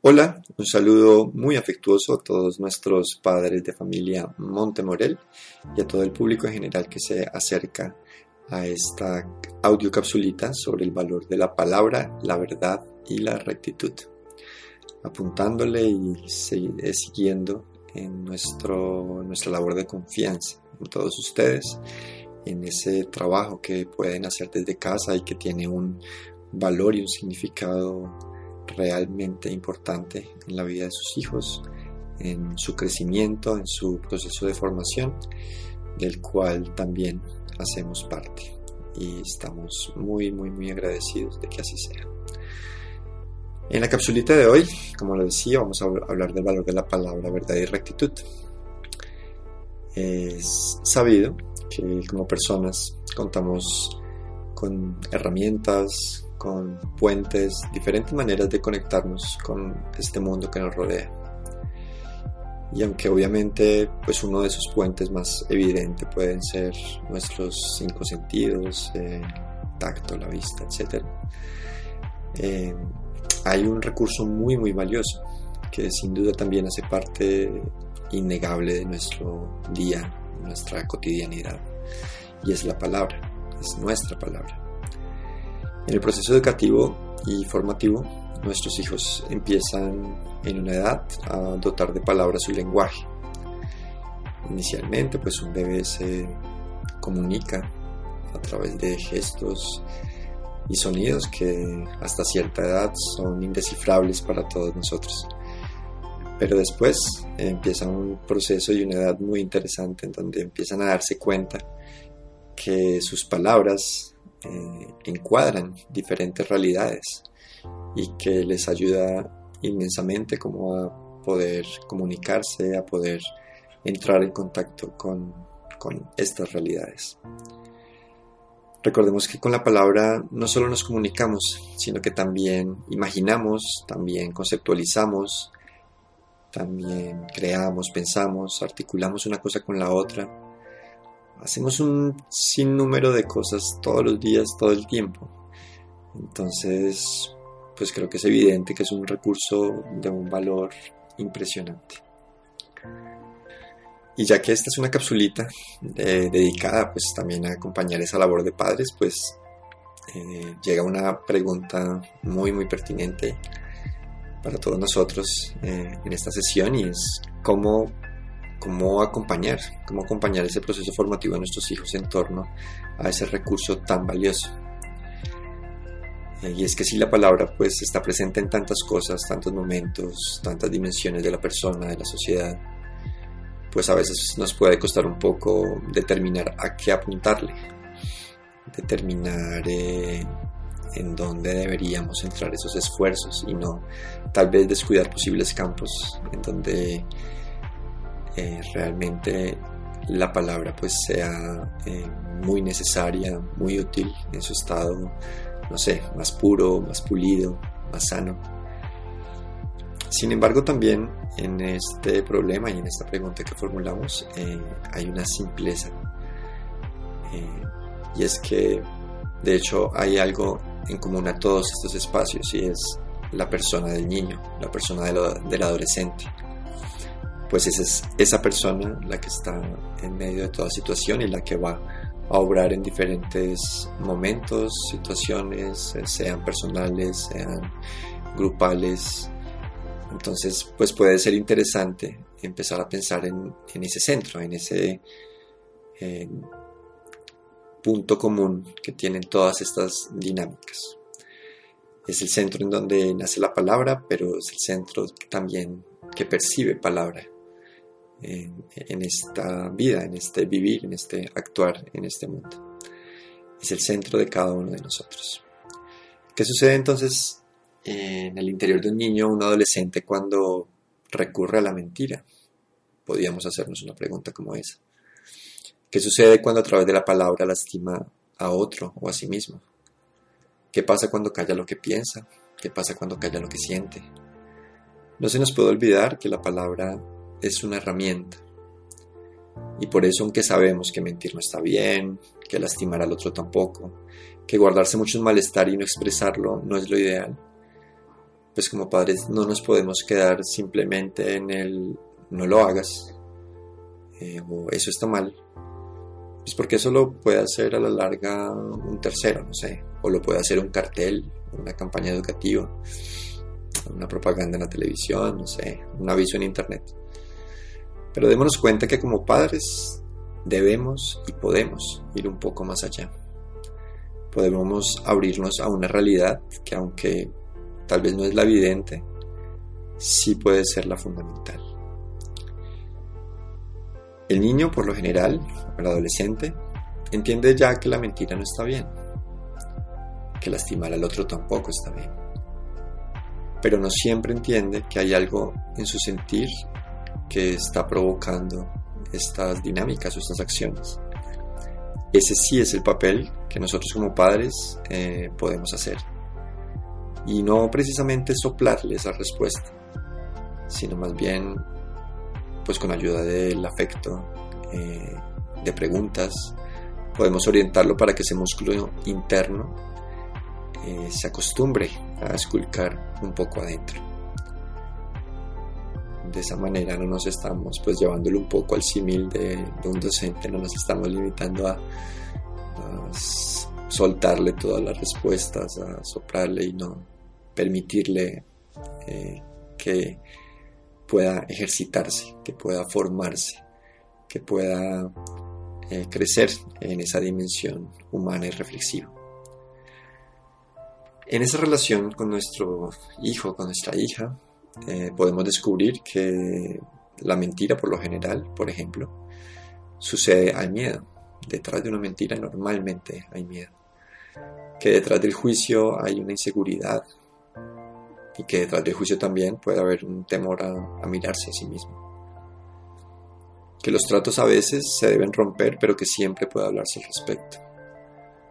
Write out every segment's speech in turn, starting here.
Hola, un saludo muy afectuoso a todos nuestros padres de familia Montemorel y a todo el público en general que se acerca a esta audio capsulita sobre el valor de la palabra, la verdad y la rectitud. Apuntándole y siguiendo en nuestro, nuestra labor de confianza en todos ustedes, en ese trabajo que pueden hacer desde casa y que tiene un valor y un significado realmente importante en la vida de sus hijos, en su crecimiento, en su proceso de formación, del cual también hacemos parte. Y estamos muy, muy, muy agradecidos de que así sea. En la capsulita de hoy, como lo decía, vamos a hablar del valor de la palabra verdad y rectitud. Es sabido que como personas contamos con herramientas, con puentes, diferentes maneras de conectarnos con este mundo que nos rodea. Y aunque obviamente pues uno de esos puentes más evidentes pueden ser nuestros cinco sentidos, el tacto, la vista, etc. Eh, hay un recurso muy muy valioso que sin duda también hace parte innegable de nuestro día, nuestra cotidianidad. Y es la palabra, es nuestra palabra. En el proceso educativo y formativo, nuestros hijos empiezan en una edad a dotar de palabras su lenguaje. Inicialmente, pues un bebé se comunica a través de gestos y sonidos que hasta cierta edad son indescifrables para todos nosotros. Pero después empieza un proceso y una edad muy interesante en donde empiezan a darse cuenta que sus palabras eh, encuadran diferentes realidades y que les ayuda inmensamente como a poder comunicarse, a poder entrar en contacto con, con estas realidades. Recordemos que con la palabra no solo nos comunicamos, sino que también imaginamos, también conceptualizamos, también creamos, pensamos, articulamos una cosa con la otra hacemos un sinnúmero de cosas todos los días, todo el tiempo. Entonces, pues creo que es evidente que es un recurso de un valor impresionante. Y ya que esta es una capsulita eh, dedicada pues también a acompañar esa labor de padres, pues eh, llega una pregunta muy muy pertinente para todos nosotros eh, en esta sesión y es cómo cómo acompañar, cómo acompañar ese proceso formativo de nuestros hijos en torno a ese recurso tan valioso. Y es que si la palabra pues está presente en tantas cosas, tantos momentos, tantas dimensiones de la persona, de la sociedad, pues a veces nos puede costar un poco determinar a qué apuntarle, determinar eh, en dónde deberíamos entrar esos esfuerzos y no tal vez descuidar posibles campos en donde eh, realmente la palabra pues sea eh, muy necesaria, muy útil en su estado, no sé, más puro, más pulido, más sano. Sin embargo, también en este problema y en esta pregunta que formulamos eh, hay una simpleza. y es que, de hecho, hay algo en común a todos estos espacios y es la persona del niño, la persona del adolescente pues esa es esa persona la que está en medio de toda situación y la que va a obrar en diferentes momentos, situaciones, eh, sean personales, sean grupales. Entonces, pues puede ser interesante empezar a pensar en, ese centro, en ese punto común que tienen todas estas dinámicas. Es el centro en donde nace la palabra, pero es el centro también que percibe palabra en, esta vida, en este vivir, en este actuar en este mundo. Es el centro de cada uno de nosotros. ¿Qué sucede entonces en el interior de un niño o un adolescente cuando recurre a la mentira? Podríamos hacernos una pregunta como esa. ¿Qué sucede cuando a través de la palabra lastima a otro o a sí mismo? ¿Qué pasa cuando calla lo que piensa? ¿Qué pasa cuando calla lo que siente? No se nos puede olvidar que la palabra es una herramienta. Y por eso, aunque sabemos que mentir no está bien, que lastimar al otro tampoco, que guardarse mucho malestar y no expresarlo no es lo ideal, pues como padres no nos podemos quedar simplemente en el no lo hagas eh, o eso está mal, pues porque eso lo puede hacer a la larga un tercero, no sé, o lo puede hacer un cartel, una campaña educativa, una propaganda en la televisión, no sé, un aviso en internet. Pero démonos cuenta que como padres debemos y podemos ir un poco más allá. Podemos abrirnos a una realidad que aunque tal vez no es la evidente, sí puede ser la fundamental. El niño, por lo general, el adolescente, entiende ya que la mentira no está bien, que lastimar al otro tampoco está bien, pero no siempre entiende que hay algo en su sentir que está provocando estas dinámicas o estas acciones. Ese sí es el papel que nosotros como padres eh, podemos hacer. Y no precisamente soplarle esa respuesta, sino más bien pues con ayuda del afecto, eh, de preguntas, podemos orientarlo para que ese músculo interno eh, se acostumbre a esculcar un poco adentro. De esa manera no nos estamos pues llevándolo un poco al símil de, un docente, no nos estamos limitando a, soltarle todas las respuestas, a soplarle y no permitirle eh, que pueda ejercitarse, que pueda formarse, que pueda eh, crecer en esa dimensión humana y reflexiva. En esa relación con nuestro hijo, con nuestra hija, eh, podemos descubrir que la mentira por lo general, por ejemplo, sucede al miedo. Detrás de una mentira normalmente hay miedo. Que detrás del juicio hay una inseguridad, y que detrás del juicio también puede haber un temor a, mirarse a sí mismo. Que los tratos a veces se deben romper, pero que siempre puede hablarse al respecto.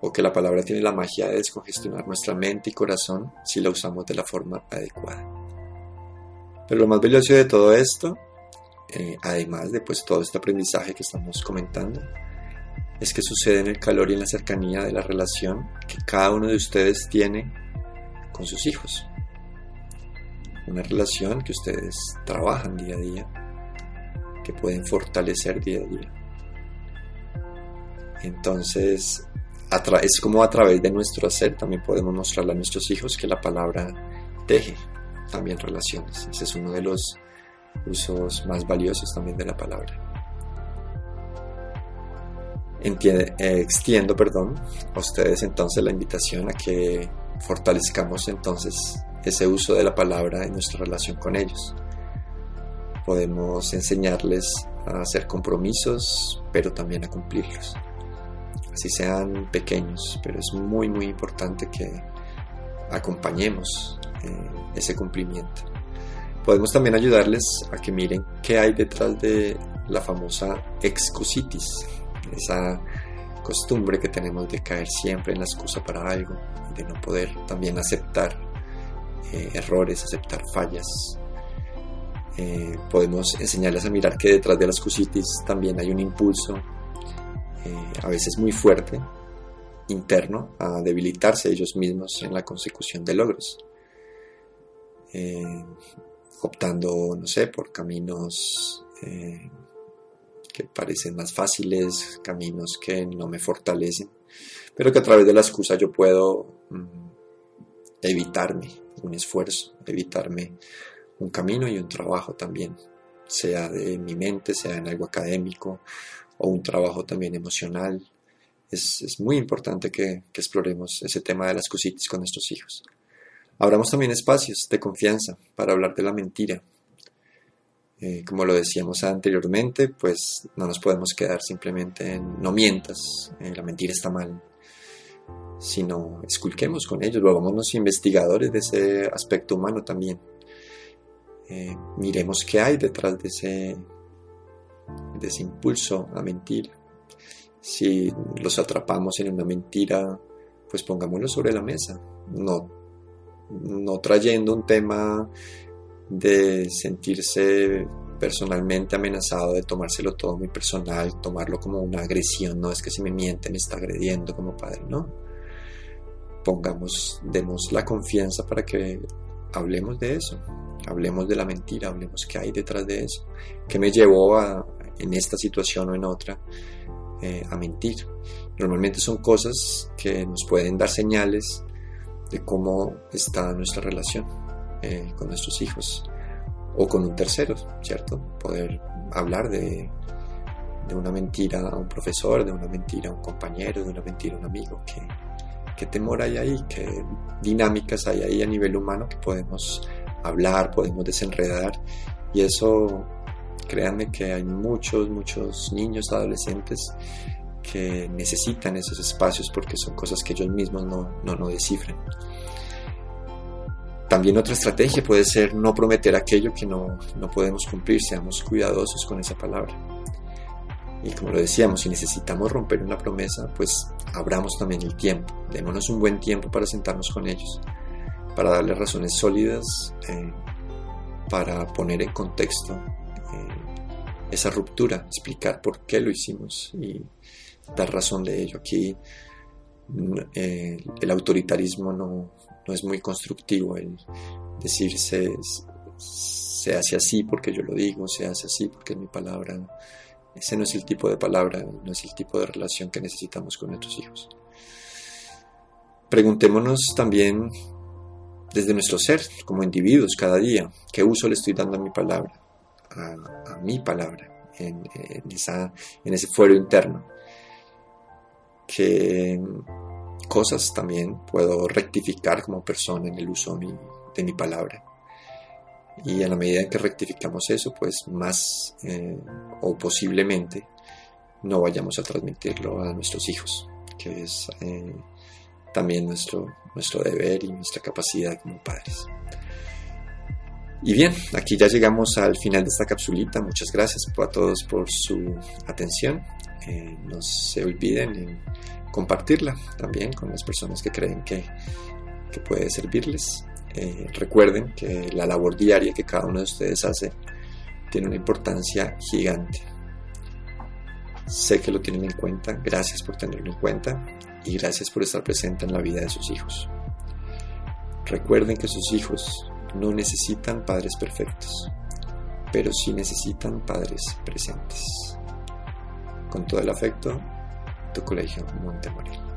O que la palabra tiene la magia de descongestionar nuestra mente y corazón si la usamos de la forma adecuada. Pero lo más valioso de todo esto, eh, además de pues, todo este aprendizaje que estamos comentando, es que sucede en el calor y en la cercanía de la relación que cada uno de ustedes tiene con sus hijos una relación que ustedes trabajan día a día, que pueden fortalecer día a día. Entonces, es como a través de nuestro hacer también podemos mostrarle a nuestros hijos que la palabra teje también relaciones. Ese es uno de los usos más valiosos también de la palabra. Eh, extiendo, perdón, a ustedes entonces la invitación a que fortalezcamos entonces ese uso de la palabra en nuestra relación con ellos. Podemos enseñarles a hacer compromisos, pero también a cumplirlos. Así sean pequeños, pero es muy, muy importante que acompañemos eh, ese cumplimiento. Podemos también ayudarles a que miren qué hay detrás de la famosa excusitis, esa costumbre que tenemos de caer siempre en la excusa para algo de no poder también aceptar eh, errores, aceptar fallas. Eh, podemos enseñarles a mirar que detrás de las cusitis también hay un impulso, eh, a veces muy fuerte, interno, a debilitarse ellos mismos en la consecución de logros. Optando, no sé, por caminos que parecen más fáciles, caminos que no me fortalecen, pero que a través de la excusa yo puedo mm, evitarme un esfuerzo, evitarme un camino y un trabajo también, sea de mi mente, sea en algo académico o un trabajo también emocional. Es, muy importante que, exploremos ese tema de las cositas con nuestros hijos. Abramos también espacios de confianza para hablar de la mentira. Eh, como lo decíamos anteriormente, pues no nos podemos quedar simplemente en no mientas, eh, la mentira está mal, sino esculquemos con ellos, volvámonos investigadores de ese aspecto humano también. Eh, miremos qué hay detrás de ese, de ese impulso a mentir. Si los atrapamos en una mentira, pues pongámoslo sobre la mesa, no, no trayendo un tema de sentirse personalmente amenazado, de tomárselo todo muy personal, tomarlo como una agresión, no es que si me miente me está agrediendo como padre, no pongamos, demos la confianza para que hablemos de eso, hablemos de la mentira, hablemos qué hay detrás de eso, qué me llevó a, en esta situación o en otra eh, a mentir. Normalmente son cosas que nos pueden dar señales de cómo está nuestra relación eh, con nuestros hijos o con un tercero, ¿cierto? Poder hablar de, de una mentira a un profesor, de una mentira a un compañero, de una mentira a un amigo. ¿Qué, qué temor hay ahí? ¿Qué dinámicas hay ahí a nivel humano que podemos hablar, podemos desenredar? Y eso, créanme que hay muchos, muchos niños, adolescentes que necesitan esos espacios porque son cosas que ellos mismos no, no, no descifran. También otra estrategia puede ser no prometer aquello que no, no podemos cumplir, seamos cuidadosos con esa palabra. Y como lo decíamos, si necesitamos romper una promesa, pues abramos también el tiempo, démonos un buen tiempo para sentarnos con ellos, para darles razones sólidas, eh, para poner en contexto eh, esa ruptura, explicar por qué lo hicimos y dar razón de ello. Aquí eh, el autoritarismo no, no es muy constructivo el decirse se hace así porque yo lo digo, se hace así porque es mi palabra. Ese no es el tipo de palabra, no es el tipo de relación que necesitamos con nuestros hijos. Preguntémonos también desde nuestro ser, como individuos, cada día, qué uso le estoy dando a mi palabra, a, mi palabra, en, ese fuero interno. Que cosas también puedo rectificar como persona en el uso de mi, palabra. Y a la medida en que rectificamos eso, pues más eh, o posiblemente no vayamos a transmitirlo a nuestros hijos, que es eh, también nuestro, nuestro deber y nuestra capacidad como padres. Y bien, aquí ya llegamos al final de esta capsulita. Muchas gracias a todos por su atención. Eh, no se olviden en compartirla también con las personas que creen que, puede servirles. Eh, recuerden que la labor diaria que cada uno de ustedes hace tiene una importancia gigante. Sé que lo tienen en cuenta, gracias por tenerlo en cuenta y gracias por estar presente en la vida de sus hijos. Recuerden que sus hijos no necesitan padres perfectos, pero sí necesitan padres presentes. Con todo el afecto, tu colegio Montemorelos.